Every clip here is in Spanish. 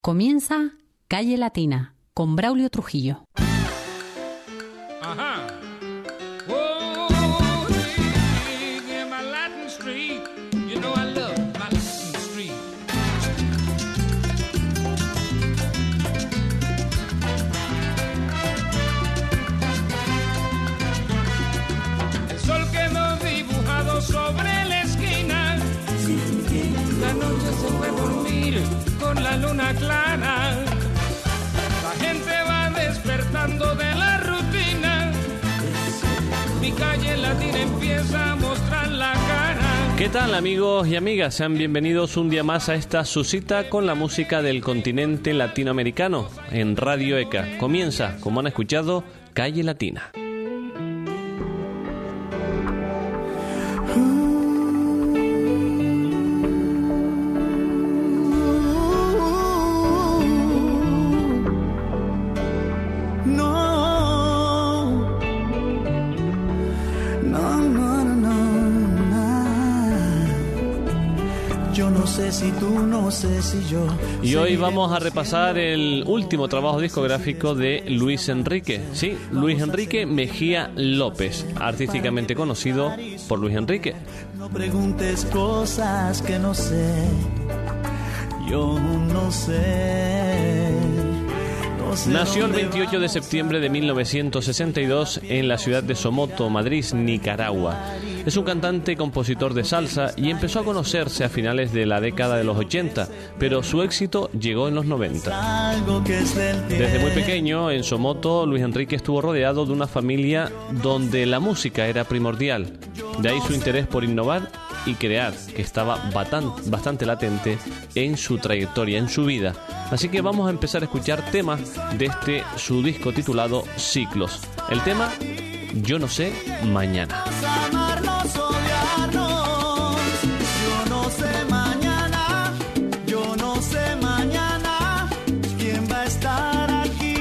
Comienza Calle Latina con Braulio Trujillo. La noche se fue a dormir con la luna clara. La gente va despertando de la rutina. Mi calle latina empieza a mostrar la cara. ¿Qué tal amigos y amigas? Sean bienvenidos un día más a esta su cita con la música del continente latinoamericano en Radio ECA. Comienza, como han escuchado, Calle Latina. No sé si yo. Y hoy vamos a repasar el último trabajo discográfico de Luis Enrique. Sí, Luis Enrique Mejía López, artísticamente conocido por Luis Enrique. No preguntes cosas que no sé. Yo no sé. Nació el dónde 28 de septiembre de 1962 en la ciudad de Somoto, Madrid, Nicaragua. Es un cantante y compositor de salsa y empezó a conocerse a finales de la década de los 80, pero su éxito llegó en los 90. Algo que es del Desde muy pequeño, en Somoto, Luis Enrique estuvo rodeado de una familia donde la música era primordial. De ahí su interés por innovar y crear, que estaba bastante latente en su trayectoria, en su vida. Así que vamos a empezar a escuchar temas de este su disco titulado Ciclos. El tema, Yo no sé, mañana. Yo no sé mañana, yo no sé mañana quién va a estar aquí.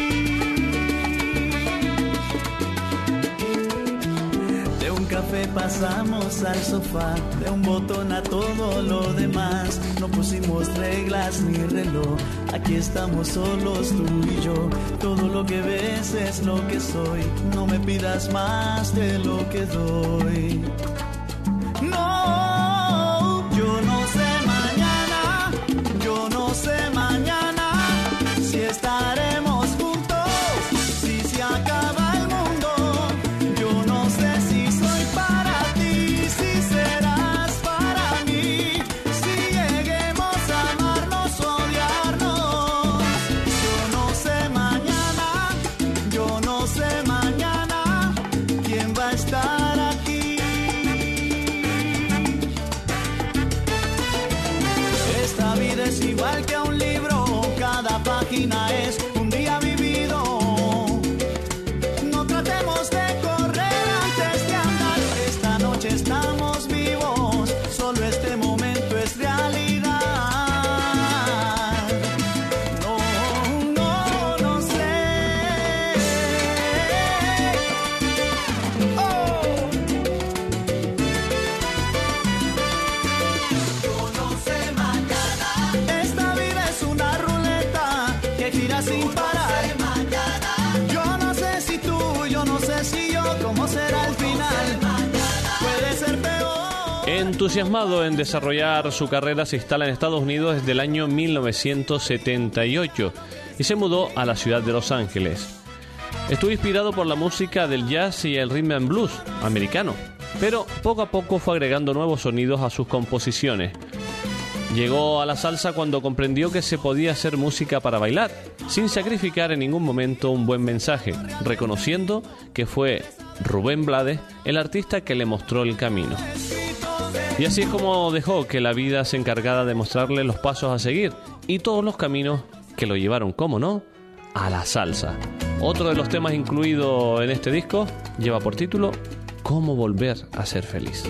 De un café pasamos al sofá, de un botón a todo lo demás. No pusimos reglas ni reloj, aquí estamos solos tú y yo. Todo lo que ves es lo que soy, no me pidas más de lo que doy. Entusiasmado en desarrollar su carrera, se instala en Estados Unidos desde el año 1978 y se mudó a la ciudad de Los Ángeles. Estuvo inspirado por la música del jazz y el rhythm and blues americano, pero poco a poco fue agregando nuevos sonidos a sus composiciones. Llegó a la salsa cuando comprendió que se podía hacer música para bailar, sin sacrificar en ningún momento un buen mensaje, reconociendo que fue Rubén Blades el artista que le mostró el camino. Y así es como dejó que la vida se encargara de mostrarle los pasos a seguir y todos los caminos que lo llevaron, como no, a la salsa. Otro de los temas incluido en este disco lleva por título Cómo volver a ser feliz.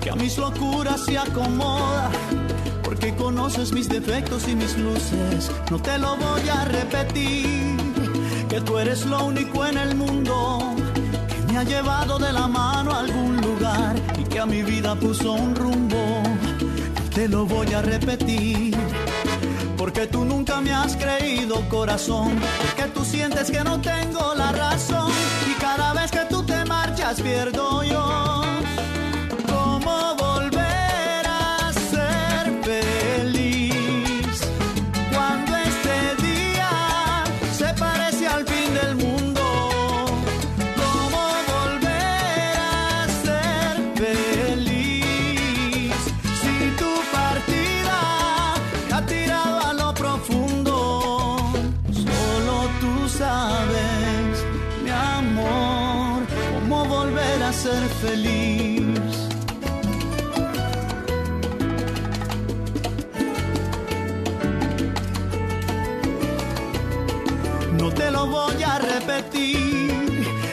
Que a mis locuras se acomoda, porque conoces mis defectos y mis luces. No te lo voy a repetir, que tú eres lo único en el mundo que me ha llevado de la mano a algún lugar y que a mi vida puso un rumbo. No te lo voy a repetir. Porque tú nunca me has creído, corazón. Porque tú sientes que no tengo la razón. Y cada vez que tú te marchas, pierdo yo.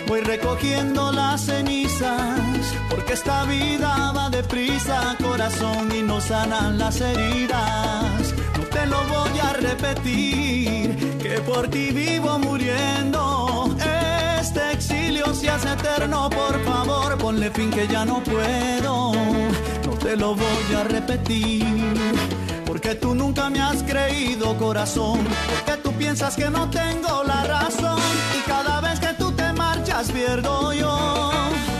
Voy recogiendo las cenizas, porque esta vida va deprisa, corazón, y no sanan las heridas. No te lo voy a repetir, que por ti vivo muriendo. Este exilio se hace eterno, por favor, ponle fin que ya no puedo. No te lo voy a repetir. Porque tú nunca me has creído, corazón. Porque tú piensas que no tengo la razón. Y cada marchas, pierdo yo.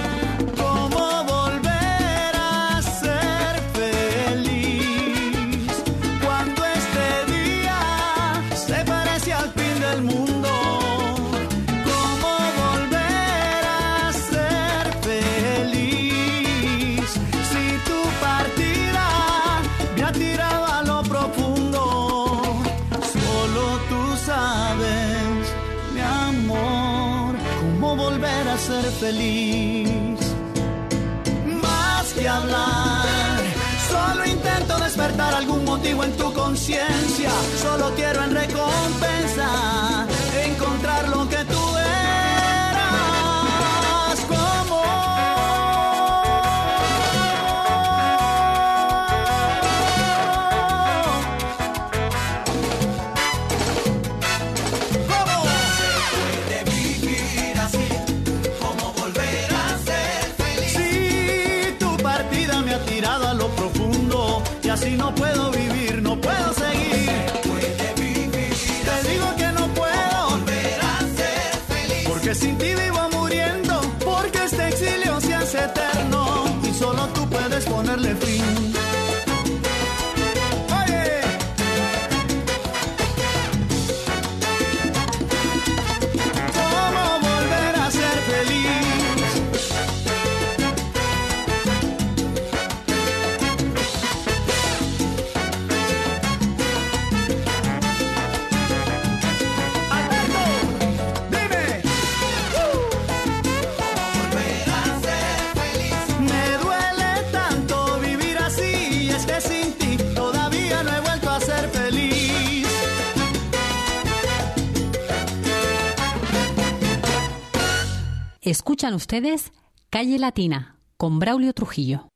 Volver a ser feliz. Más que hablar, solo intento despertar algún motivo en tu conciencia. Solo quiero en recompensa Sino Escuchan ustedes Calle Latina con Braulio Trujillo.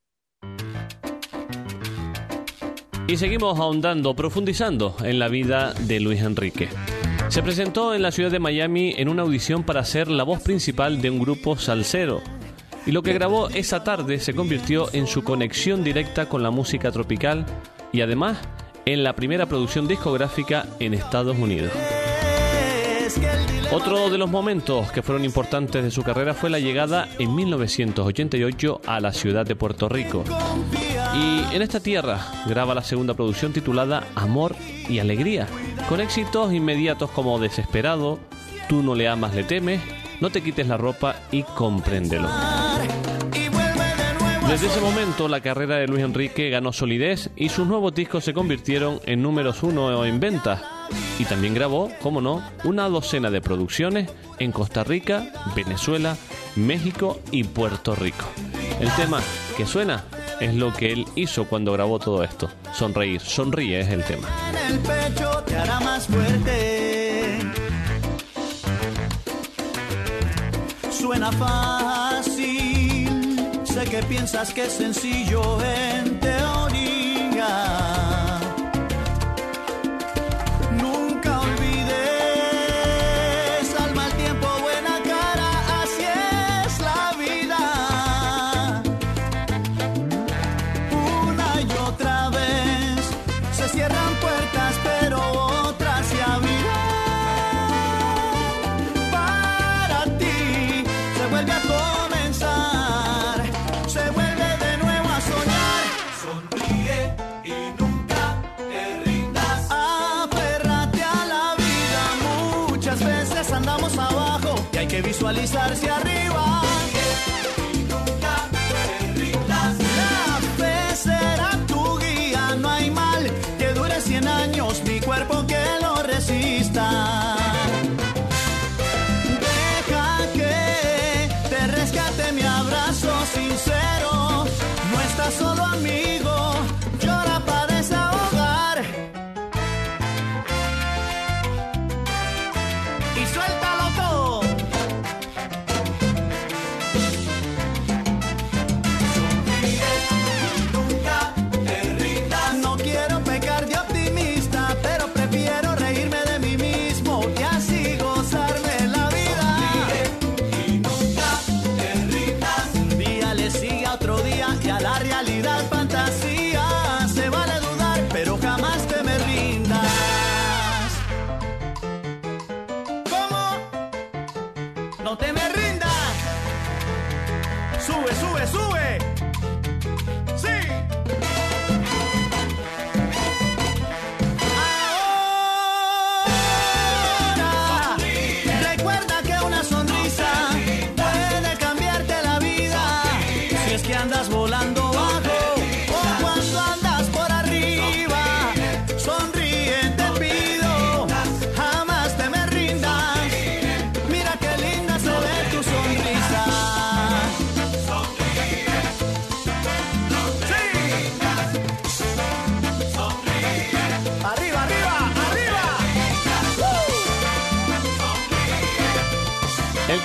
Y seguimos ahondando, profundizando en la vida de Luis Enrique. Se presentó en la ciudad de Miami en una audición para ser la voz principal de un grupo salsero. Y lo que grabó esa tarde se convirtió en su conexión directa con la música tropical y además en la primera producción discográfica en Estados Unidos. Otro de los momentos que fueron importantes de su carrera fue la llegada en 1988 a la ciudad de Puerto Rico. Y en esta tierra graba la segunda producción titulada Amor y Alegría, con éxitos inmediatos como Desesperado, Tú no le amas, le temes, No te quites la ropa y compréndelo. Desde ese momento la carrera de Luis Enrique ganó solidez y sus nuevos discos se convirtieron en números uno en ventas. Y también grabó, como no, una docena de producciones en Costa Rica, Venezuela, México y Puerto Rico. El tema que suena es lo que él hizo cuando grabó todo esto. Sonreír, sonríe es el tema. En el pecho te hará más fuerte. Suena fácil, sé que piensas que es sencillo en teoría. Visualizarse arriba. La fe será tu guía, no hay mal que dure 100 años, mi cuerpo que lo resista. Deja que te rescate mi abrazo sincero, no estás solo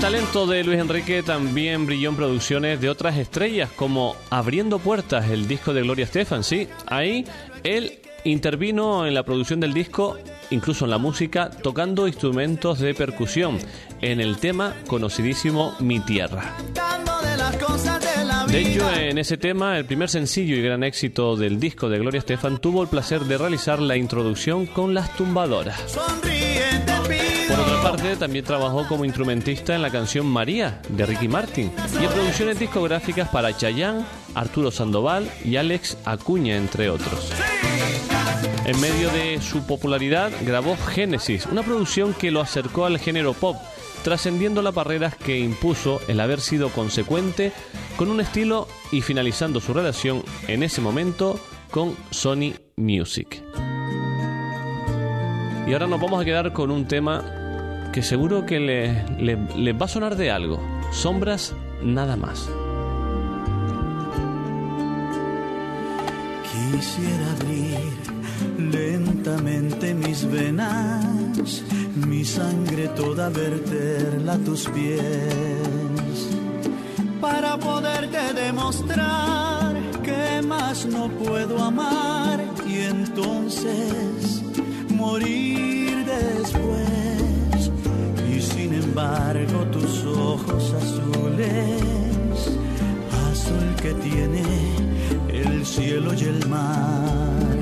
talento de Luis Enrique también brilló en producciones de otras estrellas, como Abriendo Puertas, el disco de Gloria Estefan. Sí, ahí él intervino en la producción del disco, incluso en la música, tocando instrumentos de percusión, en el tema conocidísimo Mi Tierra. De hecho, en ese tema, el primer sencillo y gran éxito del disco de Gloria Estefan tuvo el placer de realizar la introducción con las tumbadoras. Sonríe, también trabajó como instrumentista en la canción María de Ricky Martin y en producciones discográficas para Chayanne, Arturo Sandoval y Alex Acuña, entre otros. En medio de su popularidad, grabó Génesis, una producción que lo acercó al género pop, trascendiendo las barreras que impuso el haber sido consecuente con un estilo y finalizando su relación en ese momento con Sony Music. Y ahora nos vamos a quedar con un tema que seguro que le- le- les va a sonar de algo. Sombras nada más. Quisiera abrir lentamente mis venas, mi sangre toda verterla a tus pies, para poderte demostrar que más no puedo amar embargo tus ojos azules, azul que tiene el cielo y el mar.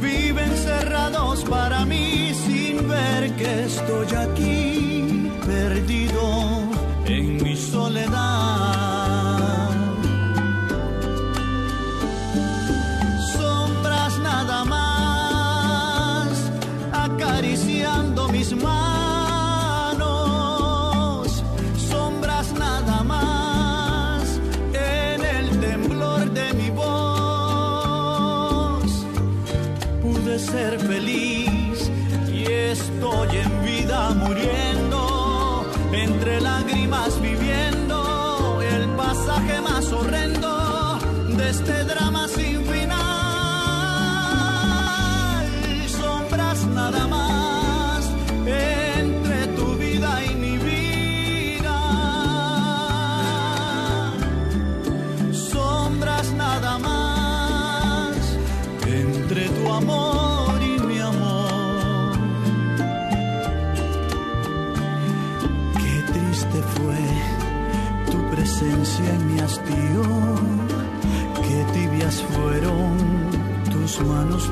Viven cerrados para mí sin ver que estoy aquí este drama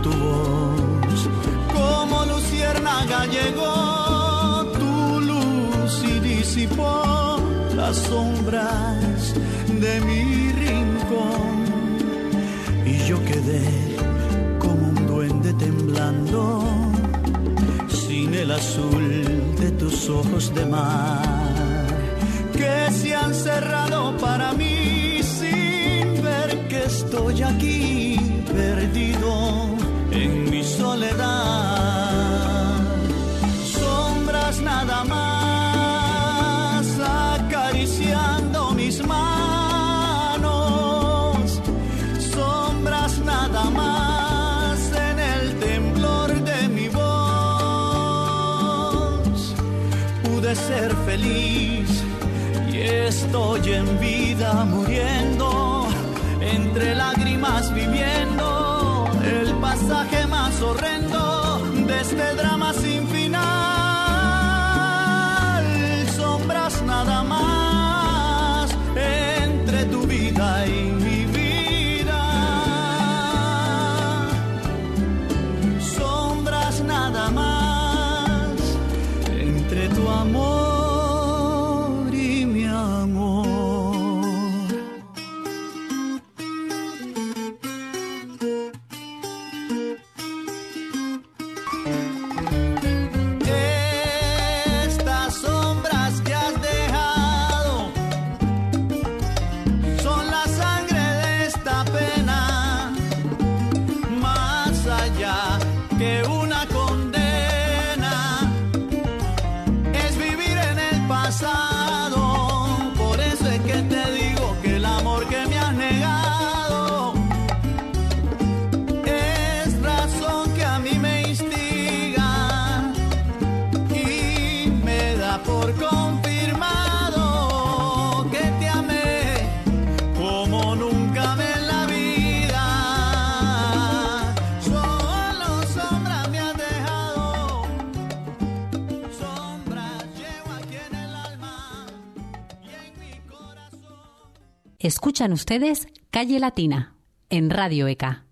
tu voz. Como luciérnaga llegó tu luz y disipó las sombras de mi rincón. Y yo quedé como un duende temblando, sin el azul de tus ojos de mar, que se han cerrado para mí sin ver que estoy aquí soledad. Sombras nada más acariciando mis manos sombras nada más en el temblor de mi voz. Pude ser feliz y estoy en vida muriendo, entre lágrimas horrendo Escuchan ustedes Calle Latina en Radio ECA.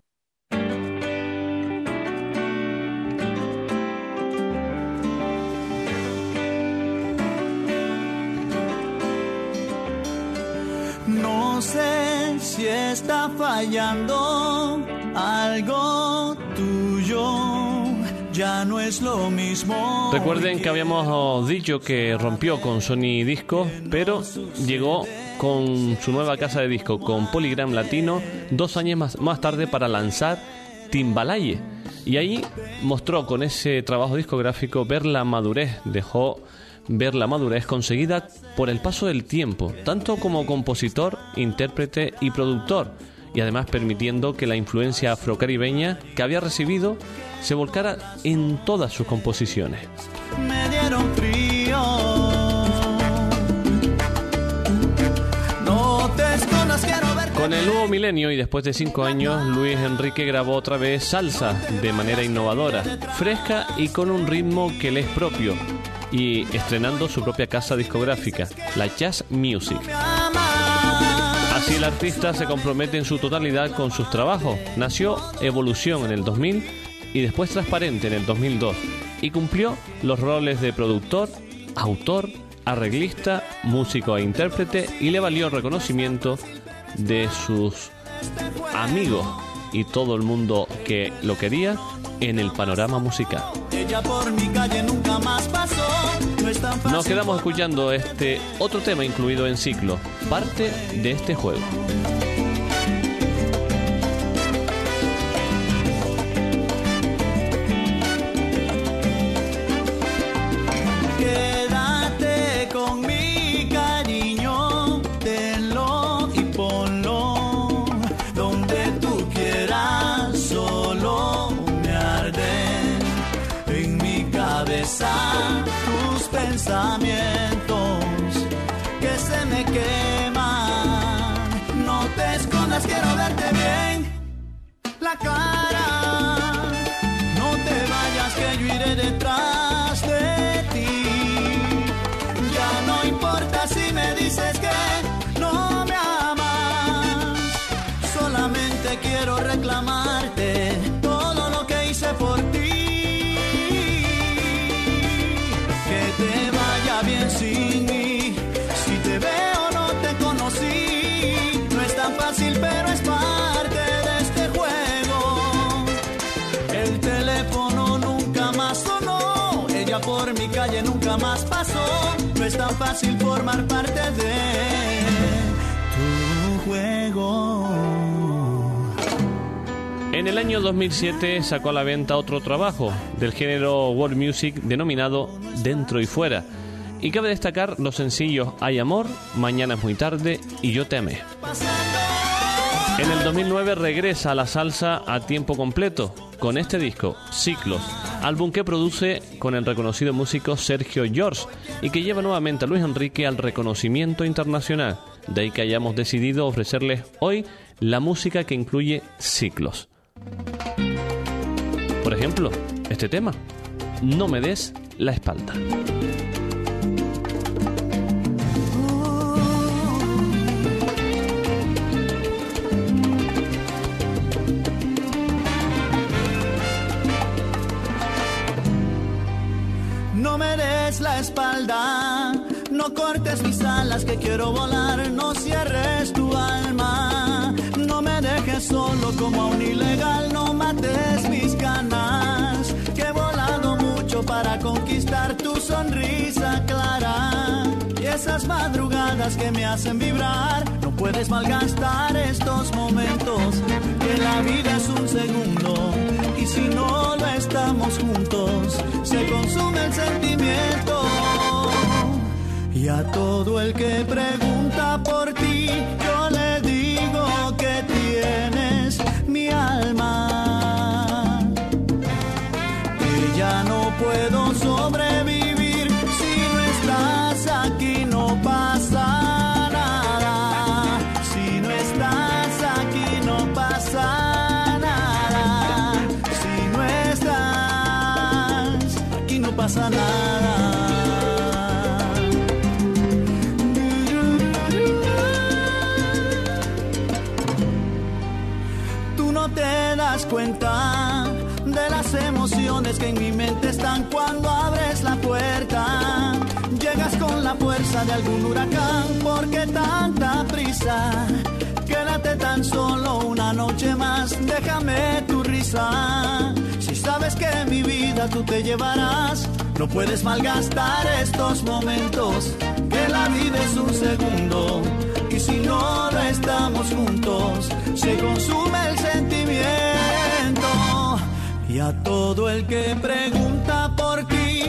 No sé si está fallando algo tuyo, ya no es lo mismo. Recuerden que habíamos dicho que rompió con Sony Disco, pero llegó con su nueva casa de disco, con Polygram Latino, dos años más, más tarde para lanzar Timbalaye. Y ahí mostró con ese trabajo discográfico ver la madurez, dejó ver la madurez conseguida por el paso del tiempo, tanto como compositor, intérprete y productor, y además permitiendo que la influencia afrocaribeña que había recibido se volcara en todas sus composiciones. Con el nuevo milenio y después de cinco años, Luis Enrique grabó otra vez salsa de manera innovadora, fresca y con un ritmo que le es propio, y estrenando su propia casa discográfica, la Jazz Music. Así el artista se compromete en su totalidad con sus trabajos. Nació Evolución en el 2000 y después Transparente en el 2002 y cumplió los roles de productor, autor, arreglista, músico e intérprete y le valió reconocimiento de sus amigos y todo el mundo que lo quería en el panorama musical. Nos quedamos escuchando este otro tema incluido en ciclo, parte de este juego. Es tan fácil formar parte de tu juego. En el año 2007 sacó a la venta otro trabajo del género world music denominado Dentro y Fuera. Y cabe destacar los sencillos Hay Amor, Mañana es muy tarde y Yo te amé. En el 2009 regresa a la salsa a tiempo completo con este disco, Ciclos, álbum que produce con el reconocido músico Sergio George y que lleva nuevamente a Luis Enrique al reconocimiento internacional. De ahí que hayamos decidido ofrecerles hoy la música que incluye ciclos. Por ejemplo, este tema, No me des la espalda. Cortes mis alas que quiero volar, no cierres tu alma, no me dejes solo como un ilegal, no mates mis ganas, que he volado mucho para conquistar tu sonrisa clara. Y esas madrugadas que me hacen vibrar, no puedes malgastar estos momentos, que la vida es un segundo, y si no lo estamos juntos, se consume el sentimiento. A todo el que pregunta por ti, que en mi mente están cuando abres la puerta. Llegas con la fuerza de algún huracán, porque tanta prisa. Quédate tan solo una noche más, déjame tu risa. Si sabes que mi vida tú te llevarás, no puedes malgastar estos momentos, que la vida es un segundo. Y si no estamos juntos, se consume el sentimiento. Y a todo el que pregunta por ti,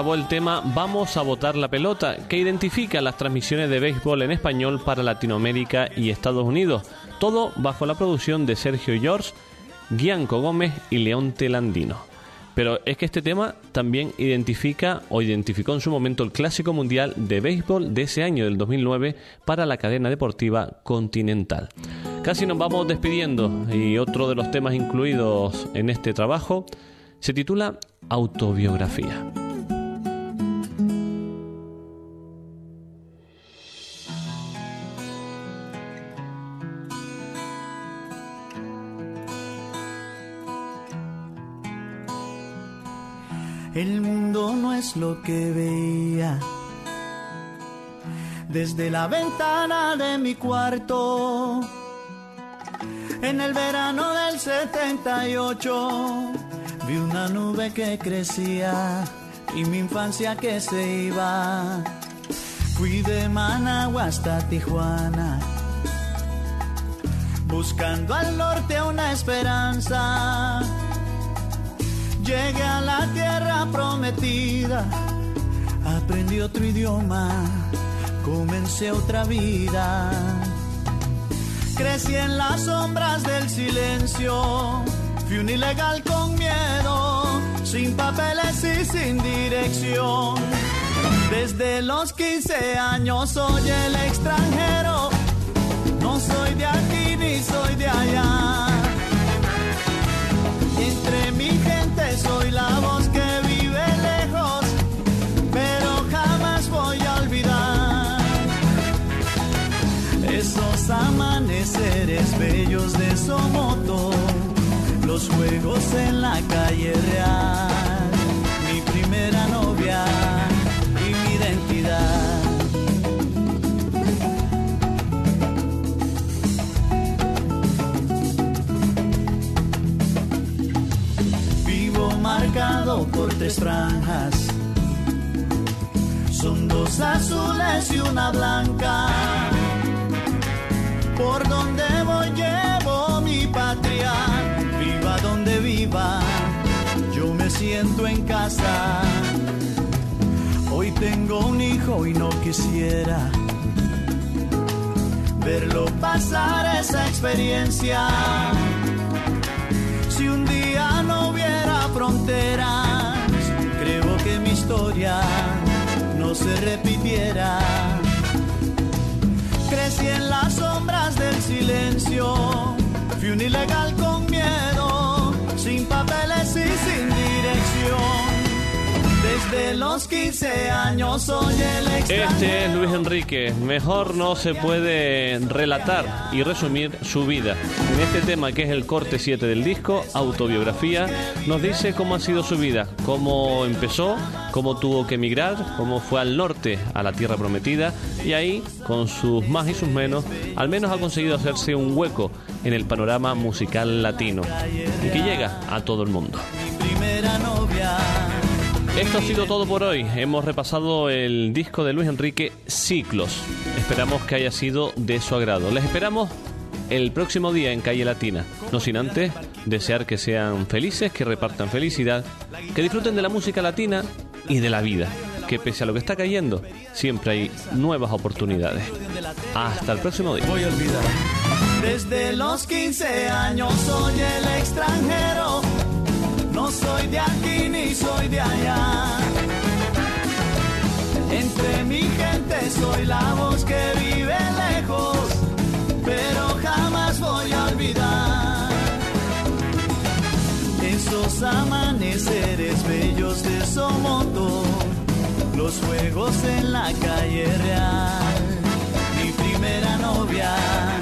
grabó el tema Vamos a botar la pelota, que identifica las transmisiones de béisbol en español para Latinoamérica y Estados Unidos, todo bajo la producción de Sergio George, Gianco Gómez y León Telandino. Pero es que este tema también identifica o identificó en su momento el clásico mundial de béisbol de ese año, del 2009, para la cadena deportiva Continental. Casi nos vamos despidiendo y otro de los temas incluidos en este trabajo se titula Autobiografía. El mundo no es lo que veía. Desde la ventana de mi cuarto, en el verano del 78, vi una nube que crecía y mi infancia que se iba. Fui de Managua hasta Tijuana, buscando al norte una esperanza Llegué a la tierra prometida, aprendí otro idioma, comencé otra vida. Crecí en las sombras del silencio, fui un ilegal con miedo, sin papeles y sin dirección. Desde los 15 años soy el extranjero, no soy de aquí ni soy de allá. Soy la voz que vive lejos, pero jamás voy a olvidar. Esos amaneceres bellos de Somoto, los juegos en la calle real, quisiera verlo pasar esa experiencia. Si un día no hubiera fronteras, creo que mi historia no se repitiera. Crecí en las sombras del silencio, fui un ilegal con Desde los 15 años soy el. Este es Luis Enrique. Mejor no se puede relatar y resumir su vida. En este tema, que es el corte 7 del disco, autobiografía, nos dice cómo ha sido su vida, cómo empezó, cómo tuvo que emigrar, cómo fue al norte, a la tierra prometida, y ahí, con sus más y sus menos, al menos ha conseguido hacerse un hueco en el panorama musical latino y que llega a todo el mundo. Mi primera novia. Esto ha sido todo por hoy. Hemos repasado el disco de Luis Enrique Ciclos. Esperamos que haya sido de su agrado. Les esperamos el próximo día en Calle Latina. No sin antes desear que sean felices, que repartan felicidad, que disfruten de la música latina y de la vida. Que pese a lo que está cayendo, siempre hay nuevas oportunidades. Hasta el próximo día. Desde los 15 años soy el extranjero, soy de aquí ni soy de allá. Entre mi gente soy la voz que vive lejos, pero jamás voy a olvidar esos amaneceres bellos de Somoto, los juegos en la calle real, mi primera novia